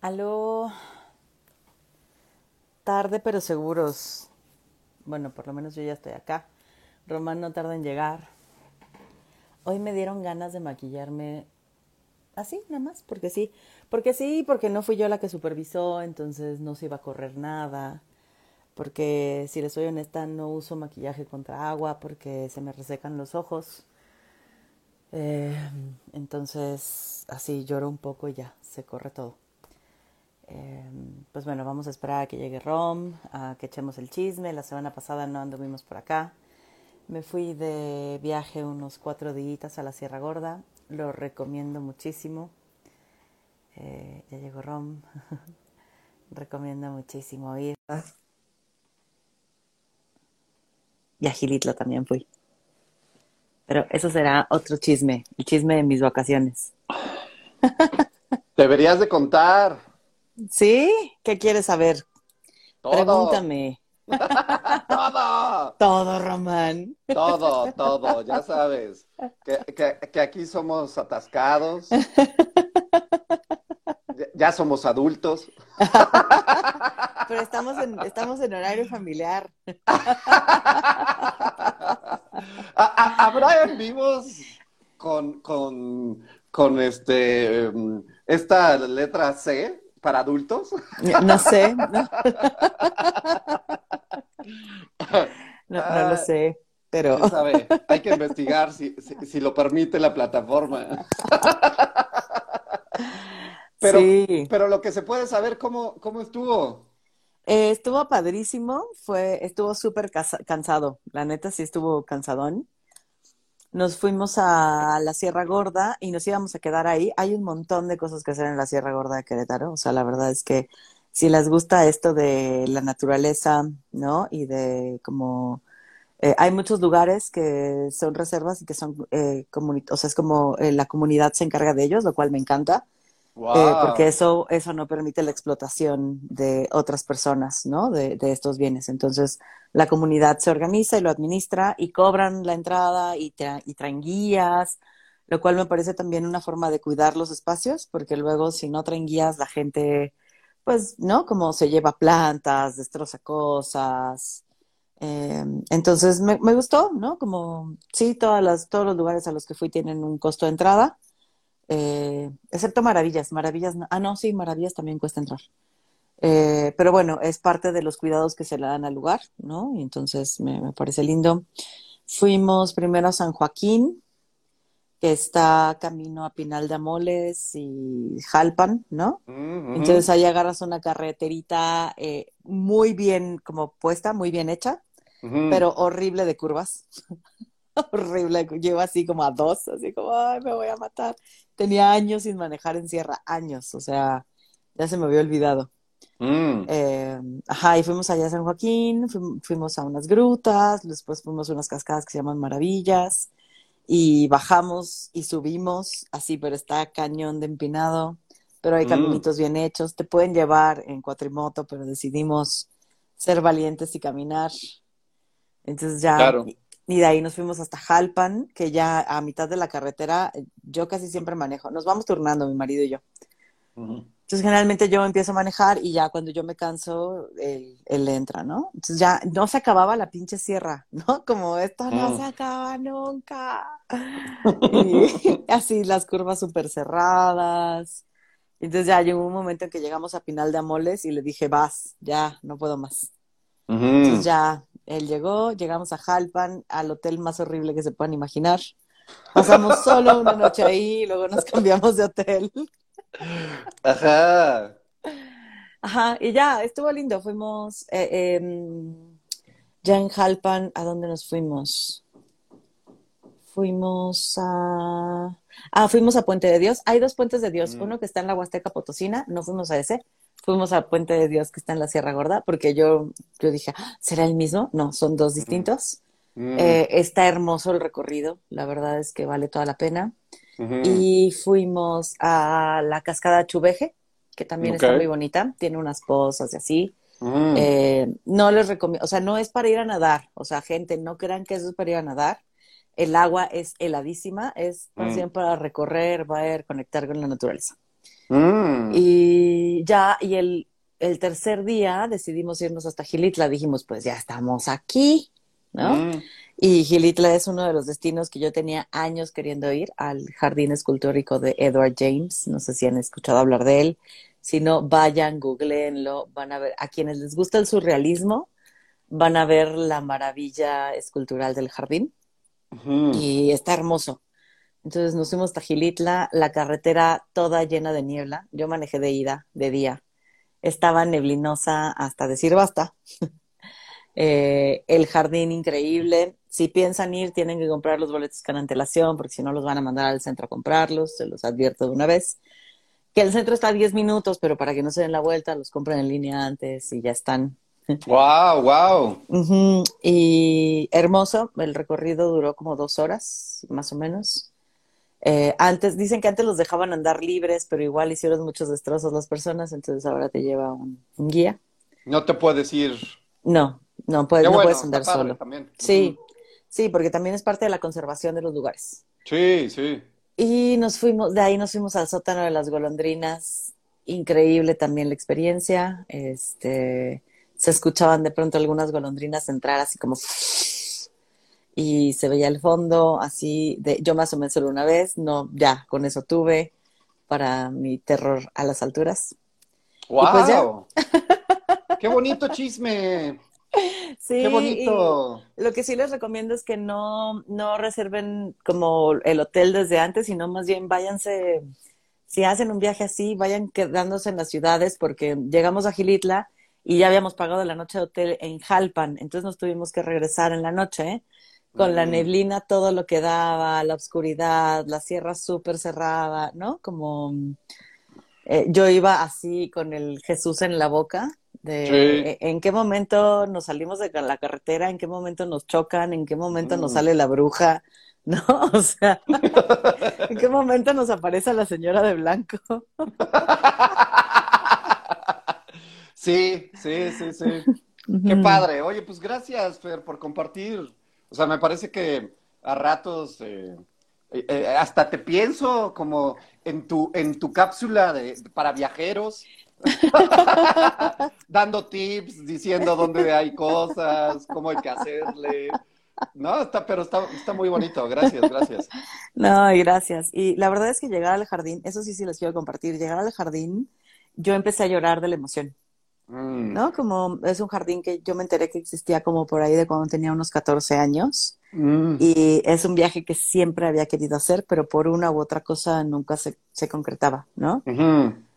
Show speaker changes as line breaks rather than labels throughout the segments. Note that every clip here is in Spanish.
Aló. Tarde pero seguros. Bueno, por lo menos yo ya estoy acá. Román no tarda en llegar. Hoy me dieron ganas de maquillarme así, nada más, porque sí. Porque sí, porque no fui yo la que supervisó, entonces no se iba a correr nada. Porque si les soy honesta, no uso maquillaje contra agua porque se me resecan los ojos. Eh, entonces, así lloro un poco y ya, se corre todo. Eh, pues bueno, vamos a esperar a que llegue Rom, a que echemos el chisme. La semana pasada no anduvimos por acá. Me fui de viaje unos cuatro días a la Sierra Gorda. Lo recomiendo muchísimo. Eh, ya llegó Rom. recomiendo muchísimo ir. Y a Gilitla también fui. Pero eso será otro chisme, el chisme de mis vacaciones.
Deberías de contar.
¿Sí? ¿Qué quieres saber?
Todo.
Pregúntame.
todo.
Todo, Román.
Todo, todo, ya sabes. Que, que, que aquí somos atascados. Ya, ya somos adultos.
Pero estamos en, estamos en horario familiar.
¿Ha- ha- ¿Habrá en vivos con, con, con este, em, esta letra C para adultos?
No sé. No, no, no lo sé. Pero.
Hay que investigar si, si, si lo permite la plataforma. Pero,
sí.
pero lo que se puede saber, ¿cómo, cómo estuvo?
Eh, estuvo padrísimo. Fue, estuvo súper cansado. La neta sí estuvo cansadón. Nos fuimos a la Sierra Gorda y nos íbamos a quedar ahí. Hay un montón de cosas que hacer en la Sierra Gorda de Querétaro. O sea, la verdad es que si les gusta esto de la naturaleza, ¿no? Y de como eh, hay muchos lugares que son reservas y que son eh, o sea, es como eh, la comunidad se encarga de ellos, lo cual me encanta. Eh, porque eso, eso no permite la explotación de otras personas, ¿no? De, de estos bienes. Entonces, la comunidad se organiza y lo administra y cobran la entrada y, tra- y traen guías, lo cual me parece también una forma de cuidar los espacios, porque luego si no traen guías, la gente, pues, ¿no? Como se lleva plantas, destroza cosas. Eh, entonces, me, me gustó, ¿no? Como, sí, todas las, todos los lugares a los que fui tienen un costo de entrada. Eh, excepto Maravillas, Maravillas, no- ah, no, sí, Maravillas también cuesta entrar. Eh, pero bueno, es parte de los cuidados que se le dan al lugar, ¿no? Y entonces me, me parece lindo. Fuimos primero a San Joaquín, que está camino a Pinal de Amoles y Jalpan, ¿no?
Mm, ujú.
Entonces ahí agarras una carreterita eh, muy bien como puesta, muy bien hecha, pero horrible de curvas. Horrible, llevo así como a dos, así como, ay, me voy a matar. Tenía años sin manejar en sierra, años, o sea, ya se me había olvidado.
Mm.
Eh, ajá, y fuimos allá a San Joaquín, fuim- fuimos a unas grutas, después fuimos a unas cascadas que se llaman Maravillas, y bajamos y subimos, así, pero está cañón de empinado, pero hay
Mm.
caminitos bien hechos, te pueden llevar en cuatrimoto, pero decidimos ser valientes y caminar. Entonces ya,
Claro.
Y, de ahí nos fuimos hasta Jalpan, que ya a mitad de la carretera, eh, yo casi siempre manejo, nos vamos turnando, mi marido y yo. Entonces, generalmente yo empiezo a manejar y ya cuando yo me canso, él, él entra, ¿no? Entonces ya no se acababa la pinche sierra, ¿no? Como esto no
Mm.
se acaba nunca. Y así las curvas súper cerradas. Entonces ya llegó un momento en que llegamos a Pinal de Amoles y le dije, vas, ya, no puedo más. Entonces ya él llegó, llegamos a Jalpan, al hotel más horrible que se puedan imaginar. Pasamos solo una noche ahí y luego nos cambiamos de hotel.
Ajá.
Ajá, y ya, estuvo lindo. Fuimos eh, em, ya en Jalpan, ¿a dónde nos fuimos? Fuimos a... Ah, fuimos a Puente de Dios. Hay dos Puentes de Dios,
Mm.
uno que está en la Huasteca Potosina, no fuimos a ese, fuimos a Puente de Dios que está en la Sierra Gorda, porque yo, yo dije, "Ah, ¿será el mismo? No, son dos distintos.
Mm.
Eh, está hermoso el recorrido, la verdad es que vale toda la pena.
Ujú.
Y fuimos a la cascada Chuveje, que también está
Ok.
muy bonita, tiene unas pozas y así.
Mm.
Eh, no les recomiendo, o sea, no es para ir a nadar, o sea, gente, no crean que eso es para ir a nadar. El agua es heladísima, es más
Mm.
bien para recorrer, ver, conectar con la naturaleza.
Mm.
Y ya, y el, el tercer día decidimos irnos hasta Gilitla. Dijimos, pues ya estamos aquí, ¿no?
Mm.
Y Gilitla es uno de los destinos que yo tenía años queriendo ir, al Jardín Escultórico de Edward James. No sé si han escuchado hablar de él. Si no, vayan, googleenlo, van a ver. A quienes les gusta el surrealismo, van a ver la maravilla escultural del jardín. Y está hermoso. Entonces nos fuimos hasta Gilitla, la carretera toda llena de niebla. Yo manejé de ida, de día. Estaba neblinosa hasta decir basta. Eh, el jardín increíble. Si piensan ir, tienen que comprar los boletos con antelación, porque si no los van a mandar al centro a comprarlos, se los advierto de una vez. Que el centro está a 10 minutos, pero para que no se den la vuelta, los compren en línea antes y ya están.
Wow, wow.
Y hermoso, el recorrido duró como dos horas, más o menos. Eh, antes, dicen que antes los dejaban andar libres, pero igual hicieron muchos destrozos las personas, entonces ahora te lleva un, un guía.
No te puedes ir.
No, no puedes, no puedes andar solo.
también.
Sí, sí, porque también es parte de la conservación de los lugares.
Sí, sí.
Y nos fuimos, de ahí nos fuimos al sótano de las golondrinas. Increíble también la experiencia. Este, se escuchaban de pronto algunas golondrinas entrar así como y se veía el fondo así de yo más o menos solo una vez, no, ya, con eso tuve para mi terror a las alturas.
Wow.
pues.
Qué bonito chisme.
Sí,
Qué bonito.
lo que sí les recomiendo es que no, no reserven como el hotel desde antes, sino más bien váyanse, si hacen un viaje así, vayan quedándose en las ciudades, porque llegamos a Gilitla y ya habíamos pagado la noche de hotel en Jalpan, entonces nos tuvimos que regresar en la noche, ¿eh? Con la neblina, todo lo que daba, la oscuridad, la sierra súper cerrada, ¿no? Como eh, yo iba así con el Jesús en la boca, de
Sí.
eh, en qué momento nos salimos de la carretera, en qué momento nos chocan, en qué momento nos
Mm.
sale la bruja, ¿no? O sea, en qué momento nos aparece la señora de blanco.
Sí, sí, sí, sí. Qué padre. Oye, pues gracias, Fer, por compartir. O sea, me parece que a ratos eh, eh, eh, hasta te pienso como en tu, en tu cápsula de, para viajeros, dando tips, diciendo dónde hay cosas, cómo hay que hacerle. No, está, pero está, está muy bonito. Gracias, gracias.
No, y gracias. Y la verdad es que llegar al jardín, eso sí, sí les quiero compartir, llegar al jardín, yo empecé a llorar de la emoción.
Mm,
¿no? Como es un jardín que yo me enteré que existía como por ahí de cuando tenía unos 14 años
mm,
y es un viaje que siempre había querido hacer, pero por una u otra cosa nunca se, se concretaba, ¿no?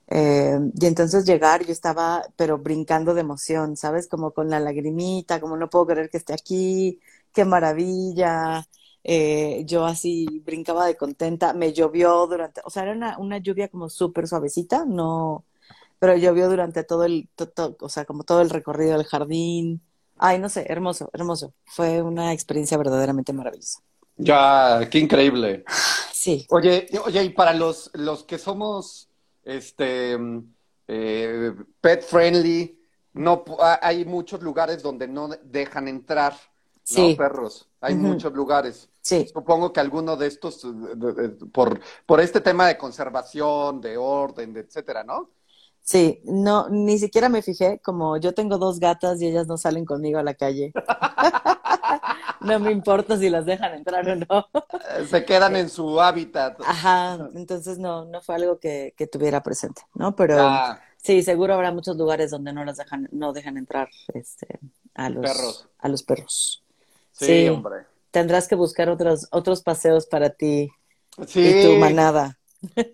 Eh, y entonces llegar, yo estaba, pero brincando de emoción, ¿sabes? Como con la lagrimita, como no puedo creer que esté aquí, qué maravilla. Eh, yo así brincaba de contenta, me llovió durante, o sea, era una, una lluvia como súper suavecita, no, pero llovió durante todo el, to- to- o sea, como todo el recorrido del jardín. Ay, no sé, hermoso, hermoso. Fue una experiencia verdaderamente maravillosa.
Ya, qué increíble.
Sí,
Oye, oye, y para los, los que somos este mm, eh, pet friendly, no hay muchos lugares donde no dejan entrar, ¿no?
Sí.
Perros. Hay muchos lugares.
sí,
Supongo que alguno de estos, por, por este tema de conservación, de orden, de etcétera, ¿no?
Sí. No, ni siquiera me fijé, como yo tengo dos gatas y ellas no salen conmigo a la calle. No me importa si las dejan entrar o no.
Eh, Se quedan en su hábitat.
Ajá, entonces no, no fue algo que, que tuviera presente, ¿no? Pero
Ya,
sí, seguro habrá muchos lugares donde no las dejan, no dejan entrar este, a los
Perros.
a los perros.
sí,
Sí.
hombre.
Tendrás que buscar otros, otros paseos para ti y tu
Sí.
manada.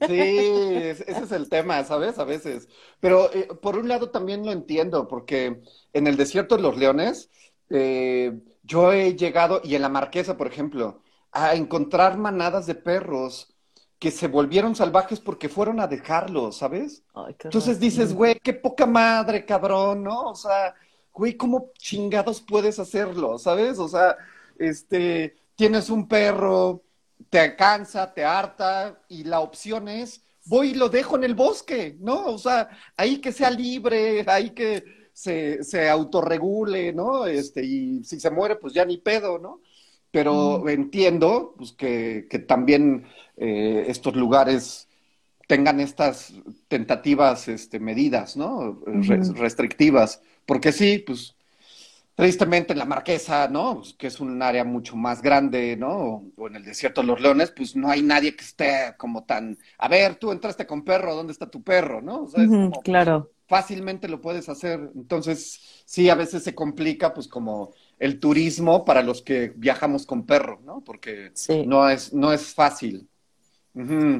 Sí, es- ese es el tema, ¿sabes? A veces. Pero eh, por un lado también lo entiendo, porque en el desierto de los leones, eh, yo he llegado, y en la Marquesa, por ejemplo, a encontrar manadas de perros que se volvieron salvajes porque fueron a dejarlos, ¿sabes?
Ay,
Entonces dices, güey, qué poca madre, cabrón, ¿no? O sea, güey, ¿cómo chingados puedes hacerlo, ¿sabes? O sea, este, tienes un perro, te cansa, te harta, y la opción es, voy y lo dejo en el bosque, ¿no? O sea, ahí que sea libre, ahí que se, se autorregule, ¿no? Este, y si se muere, pues ya ni pedo, ¿no? Pero entiendo, pues, que, que también eh, estos lugares tengan estas tentativas este, medidas, ¿no? restrictivas. Porque sí, pues tristemente en la Marquesa, ¿no? Pues, que es un área mucho más grande, ¿no? O en el desierto de los leones, pues no hay nadie que esté como tan, a ver, tú entraste con perro, ¿dónde está tu perro, no?
O sea, es como, claro.
Fácilmente lo puedes hacer. Entonces, sí, a veces se complica, pues como el turismo para los que viajamos con perro, ¿no? Porque no, es, no es fácil.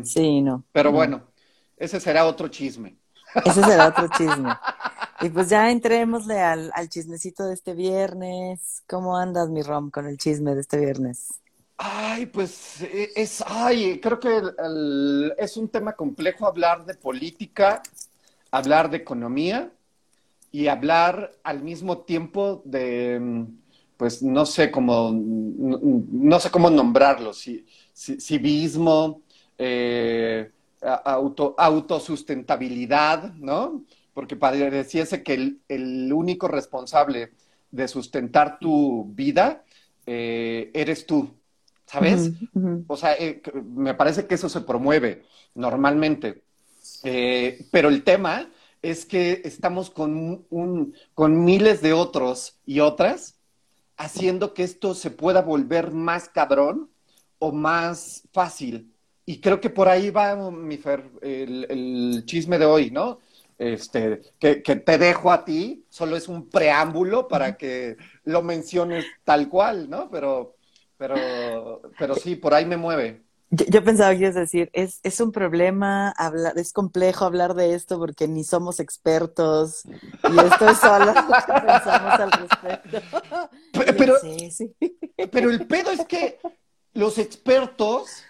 Sí, no.
Pero bueno, ese será otro chisme.
Ese será otro chisme. Y pues ya entrémosle al, al chismecito de este viernes. ¿Cómo andas, mi Rom, con el chisme de este viernes?
Ay, pues e, es, ay, creo que es un tema complejo hablar de política, hablar de economía y hablar al mismo tiempo de, pues no sé cómo, no, sé cómo nombrarlo, si, civismo, eh, auto, autosustentabilidad, ¿no? Porque pareciese que el, el, único responsable de sustentar tu vida eh, eres tú, ¿sabes? O sea, eh, me parece que eso se promueve normalmente. Eh, pero el tema es que estamos con, un, con miles de otros y otras haciendo que esto se pueda volver más cabrón o más fácil y creo que por ahí va, mi Fer, el, chisme de hoy, ¿no? Este, que, te dejo a ti, solo es un preámbulo para que lo menciones tal cual, ¿no? Pero, pero, pero sí, por ahí me mueve.
Yo, pensaba que ibas a decir, es, es un problema hablar, es complejo hablar de esto porque ni somos expertos y esto es solo lo que pensamos al respecto.
Pero, pero el pedo es que los expertos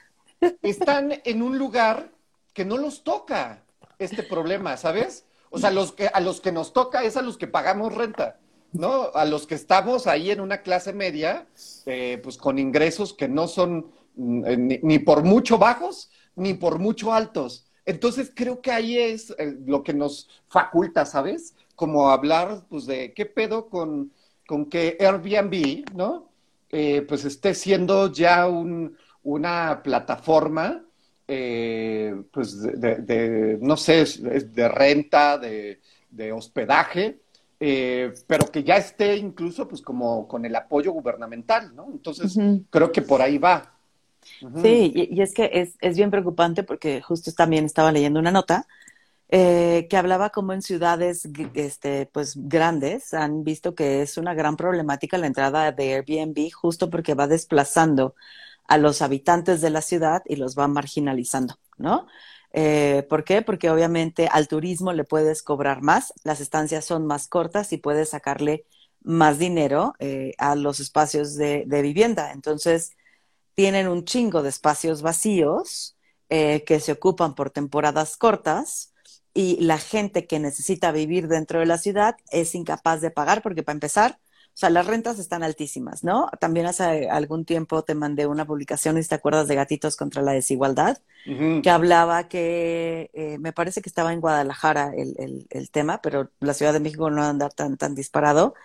están en un lugar que no los toca este problema, ¿sabes? O sea, los que, a los que nos toca es a los que pagamos renta, ¿no? A los que estamos ahí en una clase media, eh, pues con ingresos que no son mm, ni, por mucho bajos, ni por mucho altos. Entonces creo que ahí es eh, lo que nos faculta, ¿sabes? Como hablar, pues, de qué pedo con, con que Airbnb, ¿no? Eh, pues esté siendo ya un, una plataforma, eh, pues, de, no sé, de renta, de, hospedaje, eh, pero que ya esté incluso, pues, como con el apoyo gubernamental, ¿no? Entonces, creo que por ahí va.
Sí, y, es que es, es, bien preocupante porque justo también estaba leyendo una nota eh, que hablaba como en ciudades este, pues, grandes han visto que es una gran problemática la entrada de Airbnb justo porque va desplazando a los habitantes de la ciudad y los va marginalizando, ¿no? Eh, ¿Por qué? Porque obviamente al turismo le puedes cobrar más, las estancias son más cortas y puedes sacarle más dinero eh, a los espacios de, vivienda. Entonces, tienen un chingo de espacios vacíos eh, que se ocupan por temporadas cortas y la gente que necesita vivir dentro de la ciudad es incapaz de pagar porque para empezar, sea, las rentas están altísimas, ¿no? También hace algún tiempo te mandé una publicación, te acuerdas, de Gatitos contra la Desigualdad, que hablaba que, eh, me parece que estaba en Guadalajara el, el, tema, pero la Ciudad de México no anda tan, tan disparado,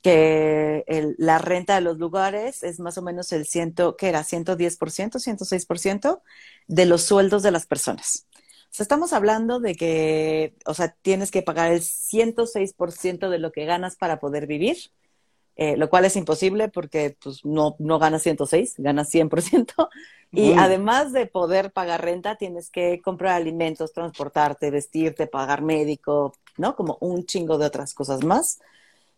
que el, la renta de los lugares es más o menos el ciento, ¿qué era? 110%, 106% de los sueldos de las personas. O sea, estamos hablando de que, o sea, tienes que pagar el 106% de lo que ganas para poder vivir eh, lo cual es imposible porque pues, no, no ganas 106, ganas 100%. Y además de poder pagar renta, tienes que comprar alimentos, transportarte, vestirte, pagar médico, ¿no? Como un chingo de otras cosas más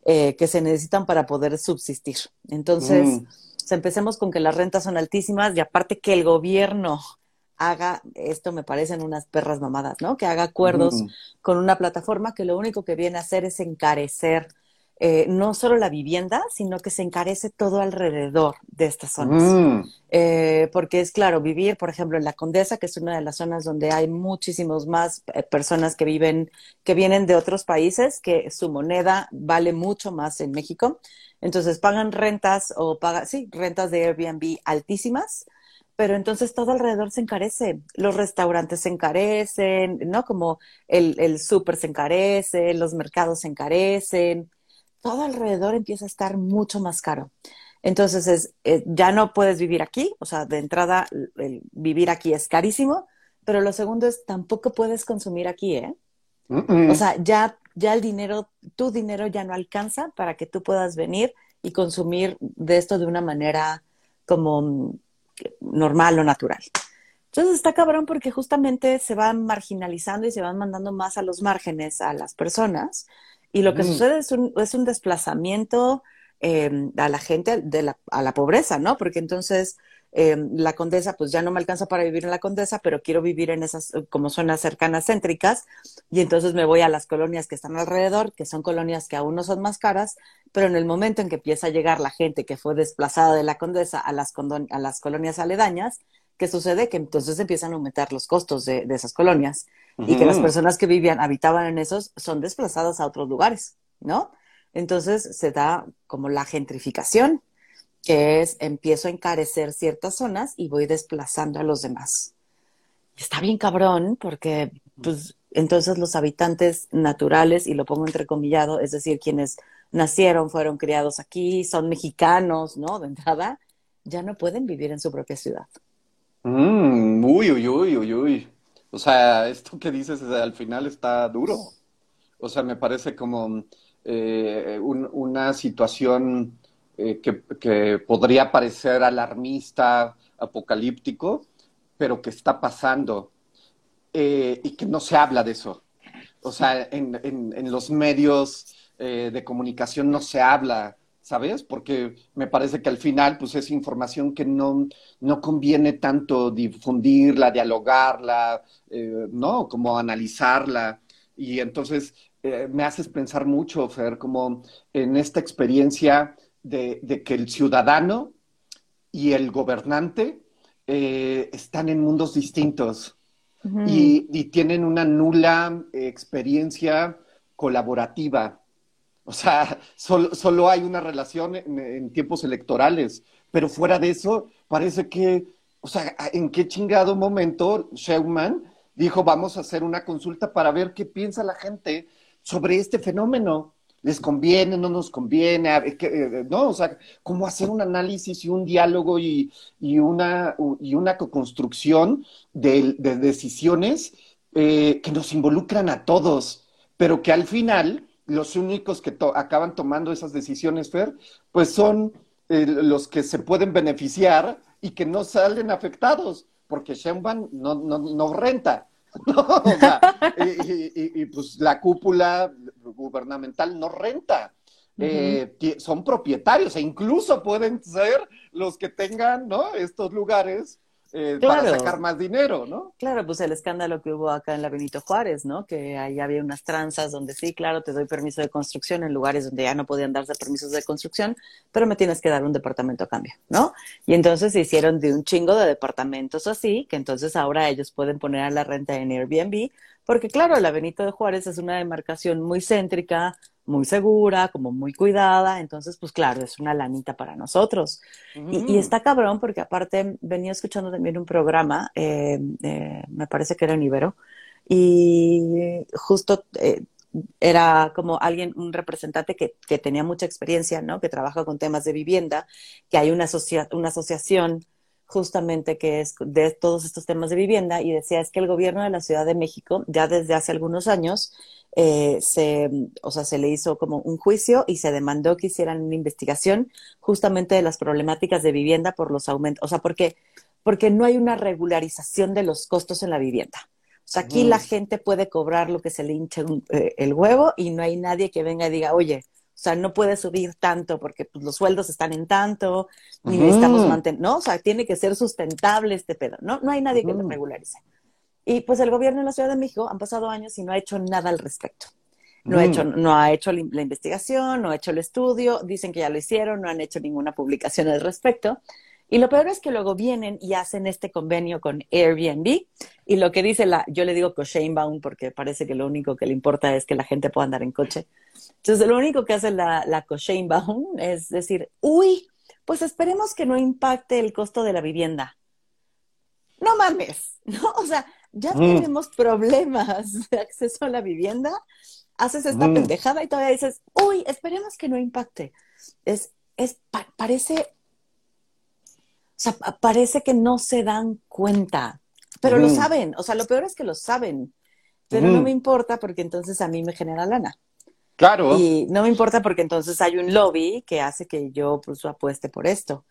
eh, que se necesitan para poder subsistir. Entonces, empecemos con que las rentas son altísimas y aparte que el gobierno haga, esto me parecen unas perras mamadas, ¿no? Que haga acuerdos con una plataforma que lo único que viene a hacer es encarecer eh, no solo la vivienda, sino que se encarece todo alrededor de estas zonas. Mm. Eh, porque es claro, vivir, por ejemplo, en la Condesa, que es una de las zonas donde hay muchísimos más eh, personas que viven, que vienen de otros países, que su moneda vale mucho más en México. Entonces pagan rentas o pagan, sí, rentas de Airbnb altísimas, pero entonces todo alrededor se encarece. Los restaurantes se encarecen, ¿no? Como el, el súper se encarece, los mercados se encarecen todo alrededor empieza a estar mucho más caro. Entonces, es, eh, ya no puedes vivir aquí, o sea, de entrada, el vivir aquí es carísimo, pero lo segundo es, tampoco puedes consumir aquí, ¿eh? O sea, ya, ya el dinero, tu dinero ya no alcanza para que tú puedas venir y consumir de esto de una manera como normal o natural. Entonces está cabrón porque justamente se van marginalizando y se van mandando más a los márgenes a las personas y lo que mm. sucede es un, es un desplazamiento eh, a la gente de la, a la pobreza, ¿no? Porque entonces eh, la condesa, pues ya no me alcanza para vivir en la condesa, pero quiero vivir en esas como zonas cercanas céntricas y entonces me voy a las colonias que están alrededor, que son colonias que aún no son más caras, pero en el momento en que empieza a llegar la gente que fue desplazada de la condesa a las, a las colonias aledañas, ¿qué sucede? Que entonces empiezan a aumentar los costos de, esas colonias y que las personas que vivían, habitaban en esos, son desplazadas a otros lugares, ¿no? Entonces se da como la gentrificación, que es empiezo a encarecer ciertas zonas y voy desplazando a los demás. está bien cabrón porque pues entonces los habitantes naturales, y lo pongo entrecomillado, es decir, quienes nacieron, fueron criados aquí, son mexicanos, ¿no? De entrada, ya no pueden vivir en su propia ciudad.
Mm, uy, uy, uy, uy, uy. O sea, esto que dices al final está duro. O sea, me parece como eh, una situación eh, que, podría parecer alarmista, apocalíptico, pero que está pasando eh, y que no se habla de eso. O sea, en, en, los medios de comunicación no se habla, ¿sabes? Porque me parece que al final, pues es información que no, no conviene tanto difundirla, dialogarla, ¿no? Como analizarla. Y entonces eh, me haces pensar mucho, Fer, como en esta experiencia de, que el ciudadano y el gobernante eh, están en mundos distintos y, tienen una nula experiencia colaborativa. O sea, solo, hay una relación en, tiempos electorales, pero fuera de eso, parece que, o sea, ¿en qué chingado momento Sheuman dijo, vamos a hacer una consulta para ver qué piensa la gente sobre este fenómeno. ¿Les conviene, no nos conviene? Eh, ¿No? O sea, cómo hacer un análisis y un diálogo y, una, y una co-construcción de, decisiones eh, que nos involucran a todos, pero que al final los únicos que acaban tomando esas decisiones, Fer, pues son eh, los que se pueden beneficiar y que no salen afectados, porque Sheinbaum no, no, no renta. ¿no? y, pues la cúpula gubernamental no renta. Eh, son propietarios e incluso pueden ser los que tengan, ¿no? Estos lugares eh, para sacar más dinero, ¿no?
Claro, pues el escándalo que hubo acá en la Benito Juárez, ¿no? Que ahí había unas tranzas donde sí, claro, te doy permiso de construcción en lugares donde ya no podían darse permisos de construcción, pero me tienes que dar un departamento a cambio, ¿no? Y entonces se hicieron de un chingo de departamentos así, que entonces ahora ellos pueden poner a la renta en Airbnb, porque claro, la Benito de Juárez es una demarcación muy céntrica, muy segura, como muy cuidada, entonces pues claro, es una lanita para nosotros. Y, está cabrón porque aparte venía escuchando también un programa, eh, eh, me parece que era en Ibero, y justo eh, era como alguien, un representante que, que, tenía mucha experiencia, ¿no? Que trabaja con temas de vivienda, que hay una, una asociación justamente que es de todos estos temas de vivienda y decía es que el gobierno de la Ciudad de México ya desde hace algunos años eh, se, o sea, se le hizo como un juicio y se demandó que hicieran una investigación justamente de las problemáticas de vivienda por los aumentos, o sea, porque, porque no hay una regularización de los costos en la vivienda. O sea, aquí la gente puede cobrar lo que se le hinche eh, el huevo y no hay nadie que venga y diga, oye, o sea, no puede subir tanto porque pues, los sueldos están en tanto y necesitamos mantener, ¿no? O sea, tiene que ser sustentable este pedo, ¿no? No hay nadie que lo regularice. Y pues el gobierno de la Ciudad de México han pasado años y no ha hecho nada al respecto. No, ha hecho, no ha hecho la investigación, no ha hecho el estudio, dicen que ya lo hicieron, no han hecho ninguna publicación al respecto. Y lo peor es que luego vienen y hacen este convenio con Airbnb y lo que dice la, yo le digo Bound porque parece que lo único que le importa es que la gente pueda andar en coche. Entonces, lo único que hace la, la Bound es decir, uy, pues esperemos que no impacte el costo de la vivienda. No mames, ¿no? O sea, ya mm. tenemos problemas de acceso a la vivienda, haces esta mm. pendejada y todavía dices, uy, esperemos que no impacte. Es, es, parece, o sea, parece que no se dan cuenta pero lo saben, o sea, lo peor es que lo saben, pero no me importa porque entonces a mí me genera lana.
Claro.
Y no me importa porque entonces hay un lobby que hace que yo pues apueste por esto.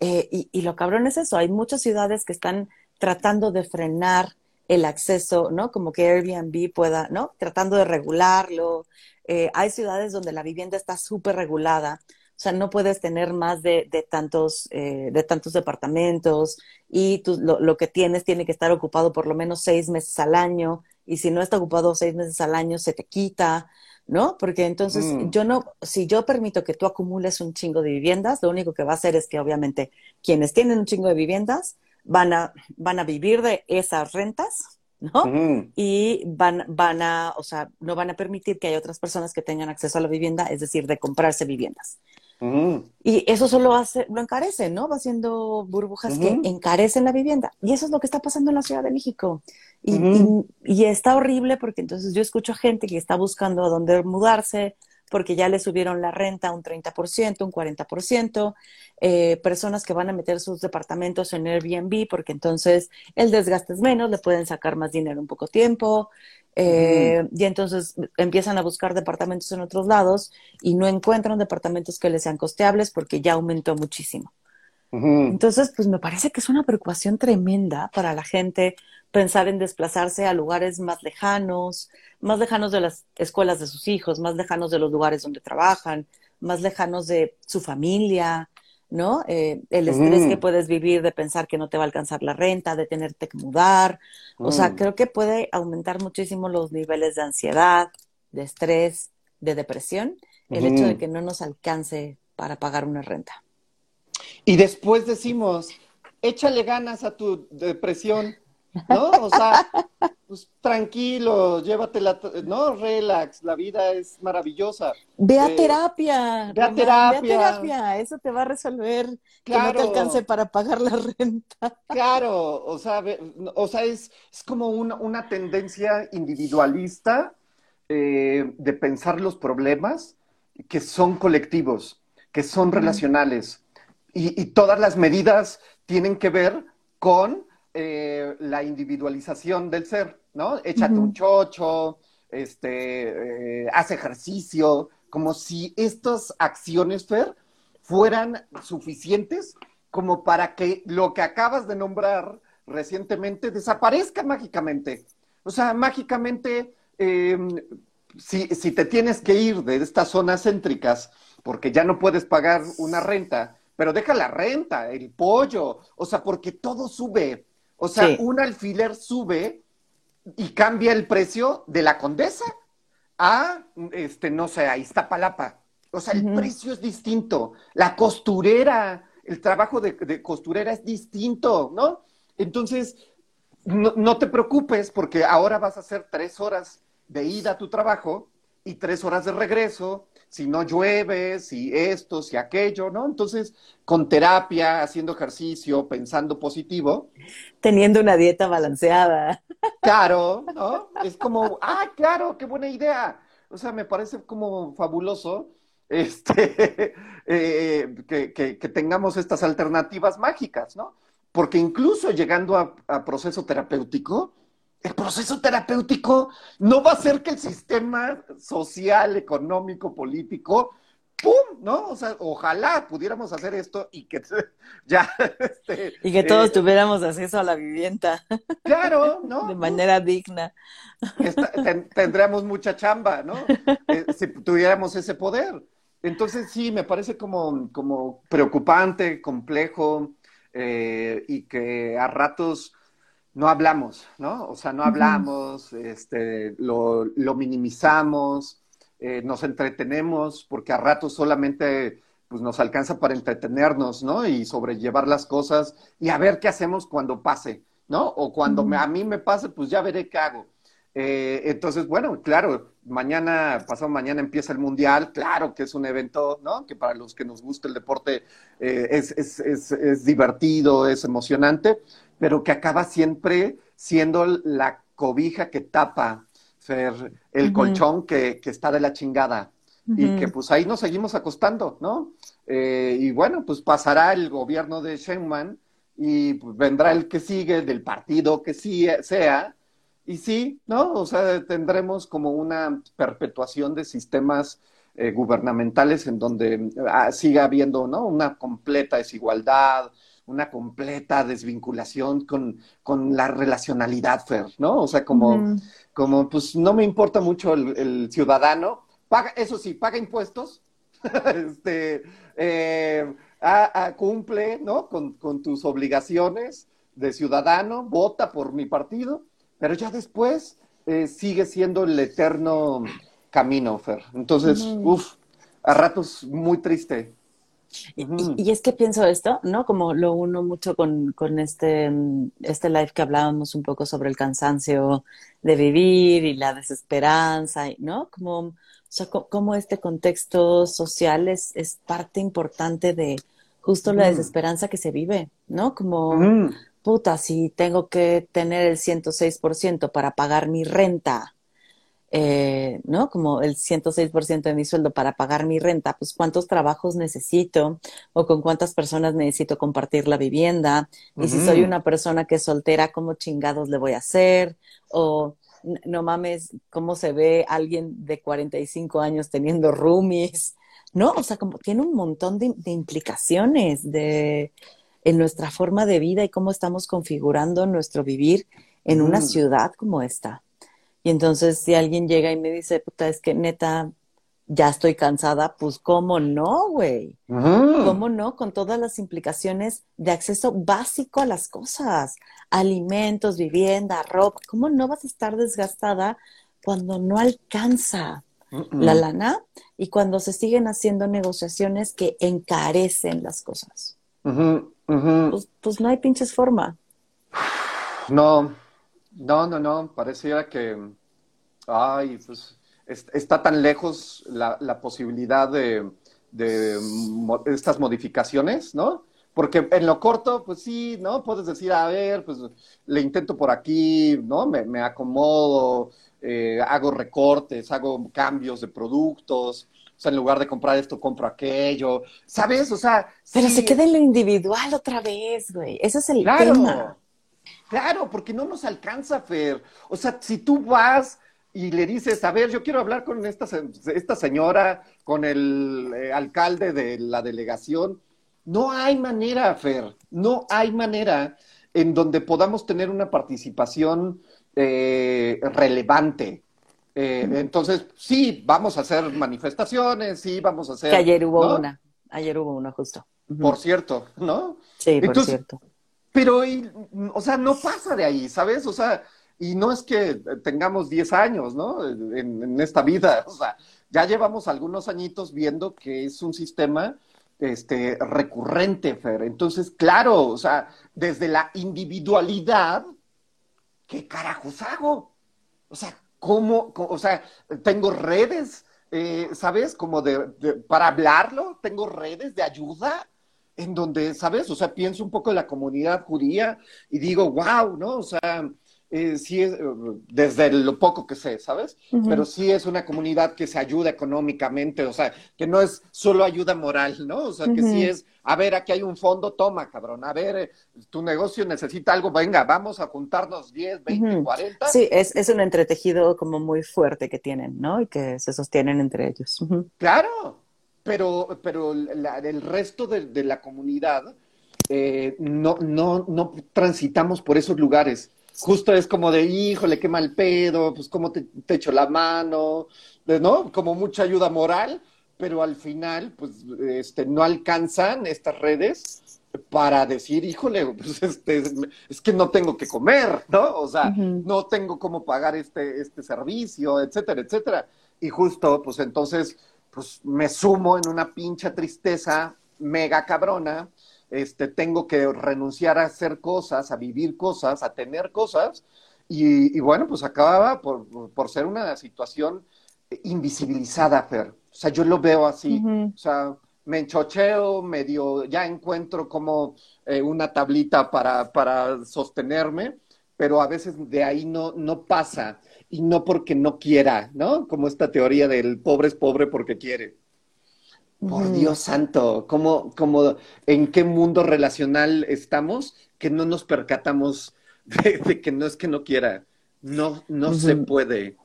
Eh, y, y, lo cabrón es eso, hay muchas ciudades que están tratando de frenar el acceso, ¿no? Como que Airbnb pueda, ¿no? Tratando de regularlo. Eh, hay ciudades donde la vivienda está súper regulada, o sea, no puedes tener más de, de tantos, eh, de tantos departamentos y tú, lo, lo, que tienes tiene que estar ocupado por lo menos seis meses al año y si no está ocupado seis meses al año se te quita. ¿no? Porque entonces mm. yo no, si yo permito que tú acumules un chingo de viviendas, lo único que va a hacer es que obviamente quienes tienen un chingo de viviendas van a, van a vivir de esas rentas, ¿no? Mm. Y van, van a, o sea, no van a permitir que haya otras personas que tengan acceso a la vivienda, es decir, de comprarse viviendas. Y eso solo hace, lo encarece, ¿no? Va haciendo burbujas que encarecen la vivienda. Y eso es lo que está pasando en la Ciudad de México. Y, está horrible porque entonces yo escucho gente que está buscando a dónde mudarse porque ya le subieron la renta un 30%, un 40%, eh, personas que van a meter sus departamentos en Airbnb porque entonces el desgaste es menos, le pueden sacar más dinero en poco tiempo, eh, y entonces empiezan a buscar departamentos en otros lados y no encuentran departamentos que les sean costeables porque ya aumentó muchísimo. Entonces, pues me parece que es una preocupación tremenda para la gente pensar en desplazarse a lugares más lejanos, más lejanos de las escuelas de sus hijos, más lejanos de los lugares donde trabajan, más lejanos de su familia, ¿no? Eh, el estrés que puedes vivir de pensar que no te va a alcanzar la renta, de tenerte que mudar. O sea, mm. creo que puede aumentar muchísimo los niveles de ansiedad, de estrés, de depresión, el hecho de que no nos alcance para pagar una renta.
Y después decimos, échale ganas a tu depresión, ¿no? O sea, pues tranquilo, llévatela, no, relax, la vida es maravillosa.
Ve a eh, terapia.
Ve a terapia.
Ve a terapia, eso te va a resolver que no te alcance para pagar la renta.
Claro, o sea, o sea es, es como una, una tendencia individualista eh, de pensar los problemas que son colectivos, que son relacionales y, todas las medidas tienen que ver con eh, la individualización del ser, ¿no? Échate un chocho, este, eh, haz ejercicio, como si estas acciones, Fer, fueran suficientes como para que lo que acabas de nombrar recientemente desaparezca mágicamente. O sea, mágicamente, em, si, si te tienes que ir de estas zonas céntricas porque ya no puedes pagar una renta, pero deja la renta, el pollo, o sea, porque todo sube. O sea, un alfiler sube y cambia el precio de la condesa a, este, no sé, a Iztapalapa. O sea, el precio es distinto. La costurera, el trabajo de, costurera es distinto, ¿no? Entonces, no, no, te preocupes porque ahora vas a hacer tres horas de ida a tu trabajo y tres horas de regreso si no llueve, si esto, si aquello, ¿no? Entonces, con terapia, haciendo ejercicio, pensando positivo.
Teniendo una dieta balanceada.
Claro, ¿no? Es como, ah, claro, qué buena idea. O sea, me parece como fabuloso este, eh, que, tengamos estas alternativas mágicas, ¿no? Porque incluso llegando a proceso terapéutico, el proceso terapéutico no va a hacer que el sistema social, económico, político, ¡pum! ¿No? O sea, ojalá pudiéramos hacer esto y que ya... Este,
y que todos eh, tuviéramos acceso a la vivienda.
Claro, ¿no?
De manera digna.
tendríamos mucha chamba, ¿no? Eh, si tuviéramos ese poder. Entonces sí, me parece como, como preocupante, complejo eh, y que a ratos no hablamos, ¿no? O sea, no hablamos, este, lo, lo minimizamos, eh, nos entretenemos, porque a ratos solamente pues nos alcanza para entretenernos, ¿no? Y sobrellevar las cosas y a ver qué hacemos cuando pase, ¿no? O cuando a mí me pase, pues ya veré qué hago. Eh, entonces, bueno, claro, mañana, pasado mañana empieza el Mundial, claro que es un evento, ¿no? Que para los que nos gusta el deporte eh, es, es, es, es divertido, es emocionante, pero que acaba siempre siendo la cobija que tapa, el colchón que, está de la chingada. Y que pues ahí nos seguimos acostando, ¿no? Eh, y bueno, pues pasará el gobierno de Shenman y pues, vendrá el que sigue del partido que sí sea, y sí, ¿no? O sea, tendremos como una perpetuación de sistemas eh, gubernamentales en donde ah, siga habiendo, ¿no? Una completa desigualdad, una completa desvinculación con, con la relacionalidad, Fer, ¿no? O sea, como, como pues no me importa mucho el, ciudadano, paga, eso sí, paga impuestos, este, eh, cumple, ¿no? Con, con tus obligaciones de ciudadano, vota por mi partido, pero ya después eh, sigue siendo el eterno camino, Fer. Entonces, uff, a ratos muy triste.
Y, es que pienso esto, ¿no? Como lo uno mucho con, con este, este live que hablábamos un poco sobre el cansancio de vivir y la desesperanza, ¿no? Como, o sea, como este contexto social es, es parte importante de justo la desesperanza que se vive, ¿no? Como, puta, si tengo que tener el 106% para pagar mi renta, eh, ¿no? Como el 106% de mi sueldo para pagar mi renta, pues cuántos trabajos necesito o con cuántas personas necesito compartir la vivienda. Y si soy una persona que es soltera, ¿cómo chingados le voy a hacer? O no mames, ¿cómo se ve alguien de 45 años teniendo roomies? ¿No? O sea, como tiene un montón de, implicaciones de, en nuestra forma de vida y cómo estamos configurando nuestro vivir en una ciudad como esta. Y entonces si alguien llega y me dice, puta, es que neta, ya estoy cansada, pues cómo no, güey. ¿Cómo no? Con todas las implicaciones de acceso básico a las cosas, alimentos, vivienda, ropa. ¿Cómo no vas a estar desgastada cuando no alcanza la lana y cuando se siguen haciendo negociaciones que encarecen las cosas? Pues, pues no hay pinches forma.
No, no, no, no, pareciera que, ay, pues está tan lejos la, la posibilidad de, de estas modificaciones, ¿no? Porque en lo corto, pues sí, ¿no? Puedes decir, a ver, pues le intento por aquí, ¿no? Me, me acomodo, eh, hago recortes, hago cambios de productos, o sea, en lugar de comprar esto, compro aquello, ¿sabes? O sea...
Pero se queda en lo individual otra vez, güey. Ese es el tema.
Claro, porque no nos alcanza, Fer. O sea, si tú vas y le dices, a ver, yo quiero hablar con esta, esta señora, con el eh, alcalde de la delegación, no hay manera, Fer, no hay manera en donde podamos tener una participación eh, relevante. Eh, entonces, sí, vamos a hacer manifestaciones, sí, vamos a hacer...
Que ayer hubo una, ayer hubo una justo.
Por cierto, ¿no?
Sí, por cierto.
Pero, o sea, no pasa de ahí, ¿sabes? O sea, y no es que tengamos 10 años, ¿no? En, esta vida, o sea, ya llevamos algunos añitos viendo que es un sistema este, recurrente, Fer. Entonces, claro, o sea, desde la individualidad, ¿qué carajos hago? O sea, ¿cómo? o sea, tengo redes, eh, ¿sabes? Como de, para hablarlo, tengo redes de ayuda en donde, ¿sabes? O sea, pienso un poco en la comunidad judía y digo, wow, ¿no? O sea, eh, sí es, desde lo poco que sé, ¿sabes? Pero sí es una comunidad que se ayuda económicamente, o sea, que no es solo ayuda moral, ¿no? O sea, que sí es, a ver, aquí hay un fondo, toma, cabrón, a ver, eh, tu negocio necesita algo, venga, vamos a juntarnos 10, 20, 40.
Sí, es, es un entretejido como muy fuerte que tienen, ¿no? Y que se sostienen entre ellos.
Claro, pero, pero el resto de, la comunidad eh, no, no, no transitamos por esos lugares. Justo es como de, híjole, qué mal pedo, pues cómo te, te echo la mano, ¿no? Como mucha ayuda moral, pero al final, pues, este, no alcanzan estas redes para decir, híjole, pues este, es que no tengo que comer, ¿no? O sea, no tengo cómo pagar este, este servicio, etcétera, etcétera. Y justo, pues entonces, pues me sumo en una pincha tristeza mega cabrona, este, tengo que renunciar a hacer cosas, a vivir cosas, a tener cosas, y, bueno, pues acababa por, por, ser una situación invisibilizada, Fer. O sea, yo lo veo así, o sea, me enchocheo, medio, ya encuentro como eh, una tablita para, para sostenerme, pero a veces de ahí no, no pasa y no porque no quiera, ¿no? Como esta teoría del pobre es pobre porque quiere. Por Dios santo, ¿cómo, cómo, ¿en qué mundo relacional estamos que no nos percatamos de, que no es que no quiera? No, no se puede.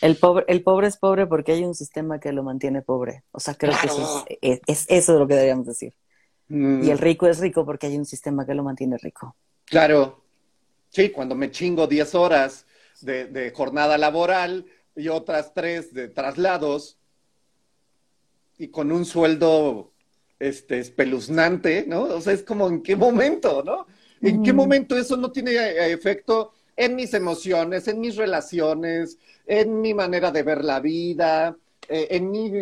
El pobre, el pobre es pobre porque hay un sistema que lo mantiene pobre. O sea, creo que eso es, es, eso lo que deberíamos decir. Mm. Y el rico es rico porque hay un sistema que lo mantiene rico.
Claro. Sí, cuando me chingo 10 horas de, de jornada laboral y otras 3 de traslados y con un sueldo este, espeluznante, ¿no? O sea, es como en qué momento, ¿no? ¿En qué mm. momento eso no tiene eh, efecto en mis emociones, en mis relaciones, en mi manera de ver la vida, eh, en mi,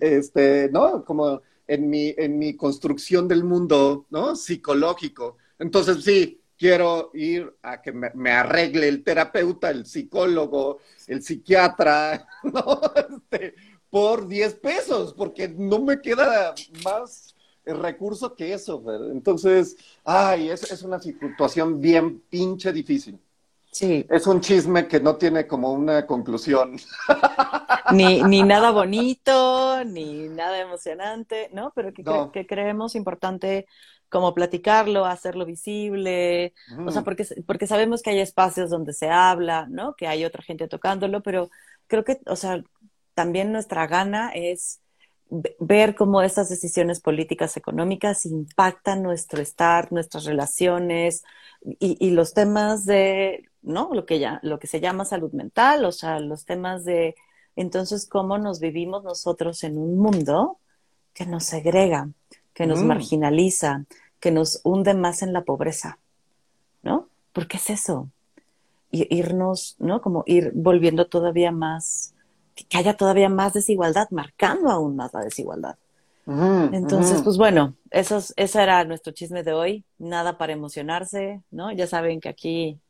este, ¿no? Como en mi, en mi construcción del mundo, ¿no? Psicológico. Entonces, sí, quiero ir a que me, arregle el terapeuta, el psicólogo, el psiquiatra, ¿no? Este, por 10 pesos, porque no me queda más recurso que eso. Entonces, ay, es, es una situación bien pinche difícil.
Sí.
Es un chisme que no tiene como una conclusión.
Ni, ni nada bonito, ni nada emocionante, ¿no? Pero que, que creemos importante como platicarlo, hacerlo visible, o sea, porque, porque sabemos que hay espacios donde se habla, ¿no? Que hay otra gente tocándolo, pero creo que, o sea, también nuestra gana es ver cómo estas decisiones políticas económicas impactan nuestro estar, nuestras relaciones y, y los temas de ¿no? Lo que, ya, lo que se llama salud mental, o sea, los temas de, entonces, cómo nos vivimos nosotros en un mundo que nos segrega, que nos mm. marginaliza, que nos hunde más en la pobreza, ¿no? ¿Por qué es eso? irnos, ¿no? Como ir volviendo todavía más, que haya todavía más desigualdad, marcando aún más la desigualdad. Entonces, pues bueno, eso, ese era nuestro chisme de hoy. Nada para emocionarse, ¿no? Ya saben que aquí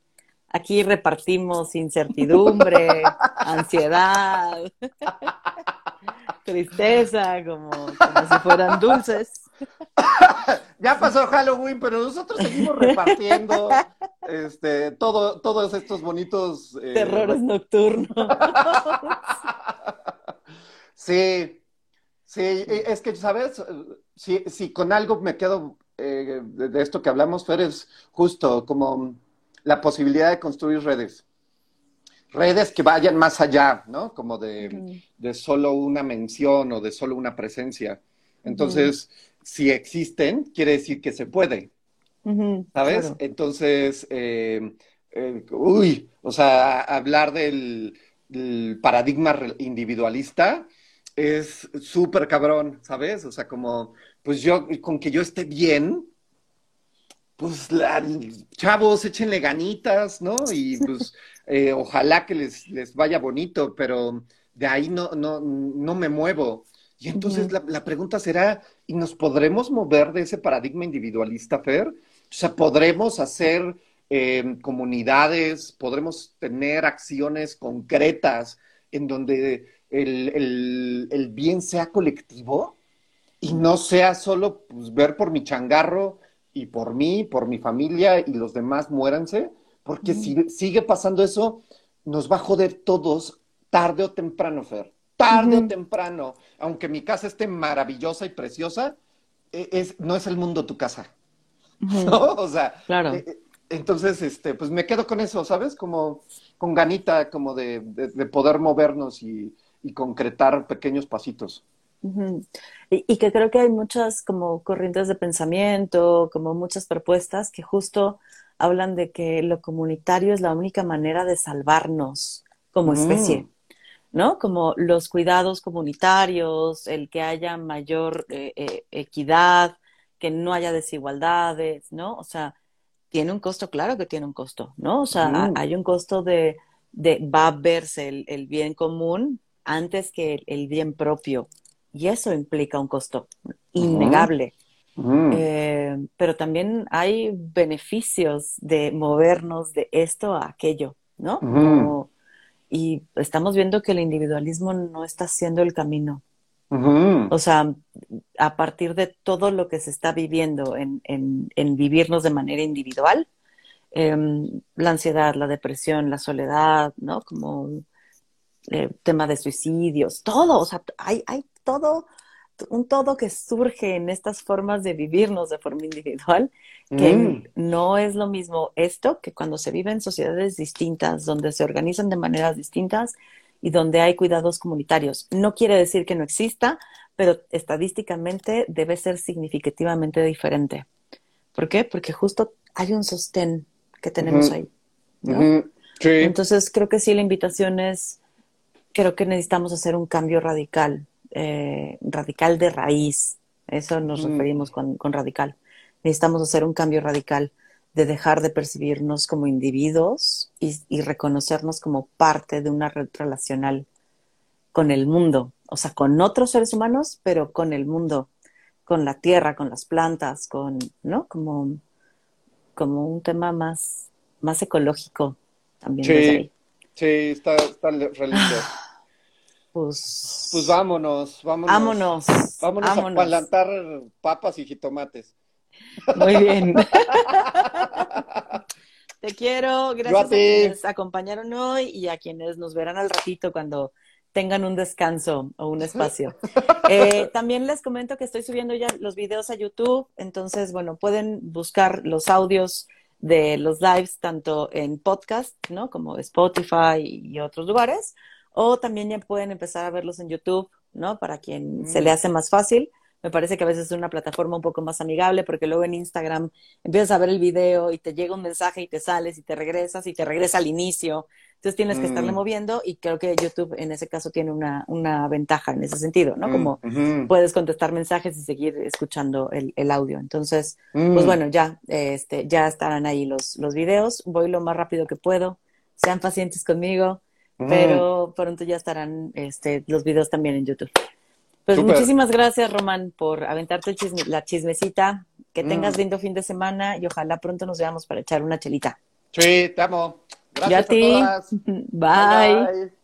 Aquí repartimos incertidumbre, ansiedad, tristeza, como, si fueran dulces.
Ya pasó Halloween, pero nosotros seguimos repartiendo este, todo, todos estos bonitos...
Eh, Terrores nocturnos.
Sí, sí, es que, ¿sabes? Si, si con algo me quedo eh, de esto que hablamos, Fer, es justo como la posibilidad de construir redes. Redes que vayan más allá, ¿no? Como de, solo una mención o de solo una presencia. Entonces, si existen, quiere decir que se puede. ¿Sabes? Entonces, eh, eh, uy, o sea, hablar del, del paradigma individualista es súper cabrón, ¿sabes? O sea, como, pues yo, con que yo esté bien, pues la, chavos, échenle ganitas, ¿no? Y pues eh, ojalá que les, les vaya bonito, pero de ahí no, no, no me muevo. Y entonces la, la, pregunta será, ¿y nos podremos mover de ese paradigma individualista, Fer? O sea, ¿podremos hacer eh, comunidades, podremos tener acciones concretas en donde el, el, el bien sea colectivo y no sea solo pues, ver por mi changarro y por mí, por mi familia y los demás muéranse, porque si sigue pasando eso, nos va a joder todos tarde o temprano, Fer. Tarde o temprano, aunque mi casa esté maravillosa y preciosa, e, es, no es el mundo tu casa. ¿No? O sea,
claro. E, e,
entonces, este, pues me quedo con eso, ¿sabes? Como con ganita, como de, de, poder movernos y, y concretar pequeños pasitos
y, que creo que hay muchas como corrientes de pensamiento, como muchas propuestas que justo hablan de que lo comunitario es la única manera de salvarnos como especie, mm. ¿No? Como los cuidados comunitarios, el que haya mayor eh, eh, equidad, que no haya desigualdades, ¿no? O sea, tiene un costo, claro que tiene un costo, ¿no? O sea, hay un costo de, de va a verse el, el bien común antes que el bien propio y eso implica un costo innegable. Eh, pero también hay beneficios de movernos de esto a aquello, ¿no? Y estamos viendo que el individualismo no está siendo el camino. O sea, a partir de todo lo que se está viviendo en, en, vivirnos de manera individual, em, la ansiedad, la depresión, la soledad, ¿no? Como eh, tema de suicidios, todo, o sea, hay, hay todo un todo que surge en estas formas de vivirnos de forma individual, que
Mm.
no es lo mismo esto que cuando se vive en sociedades distintas, donde se organizan de maneras distintas y donde hay cuidados comunitarios. No quiere decir que no exista, pero estadísticamente debe ser significativamente diferente. ¿Por qué? Porque justo hay un sostén que tenemos ahí. ¿no?
Ujú. Sí.
Entonces creo que sí, la invitación es, creo que necesitamos hacer un cambio radical, eh, radical de raíz. Eso nos
Mm.
referimos con, con radical. Necesitamos hacer un cambio radical de dejar de percibirnos como individuos y, y reconocernos como parte de una red relacional con el mundo, o sea, con otros seres humanos, pero con el mundo, con la tierra, con las plantas, con, ¿no? Como, como un tema más, más ecológico también
Sí.
desde ahí.
Sí, está, está le- re lindo.
Pues,
Pues vámonos, vámonos.
vámonos,
Vámonos a palantar papas y jitomates.
Muy bien. Te quiero,
a
gracias a, quienes acompañaron hoy y a quienes nos verán al ratito cuando tengan un descanso o un espacio. Eh, también les comento que estoy subiendo ya los videos a YouTube, entonces, bueno, pueden buscar los audios de los lives tanto en podcast, ¿no? Como Spotify y otros lugares, o también ya pueden empezar a verlos en YouTube, ¿no? Para quien se le hace más fácil. Me parece que a veces es una plataforma un poco más amigable porque luego en Instagram empiezas a ver el video y te llega un mensaje y te sales y te regresas y te regresa al inicio. Entonces tienes que estarle
Mm.
moviendo y creo que YouTube en ese caso tiene una, una ventaja en ese sentido, ¿no? Como
Mm, ujú.
puedes contestar mensajes y seguir escuchando el, el audio. Entonces,
Mm.
pues bueno, ya, este, ya estarán ahí los, los videos. Voy lo más rápido que puedo. Sean pacientes conmigo,
Mm.
pero pronto ya estarán este, los videos también en YouTube. Pues muchísimas gracias, Román, por aventarte el chisme- la chismecita. Que
Mm.
tengas lindo fin de semana y ojalá pronto nos veamos para echar una chelita.
Sí, te amo. Gracias
Yo a ti.
todas.
Bye.
bye.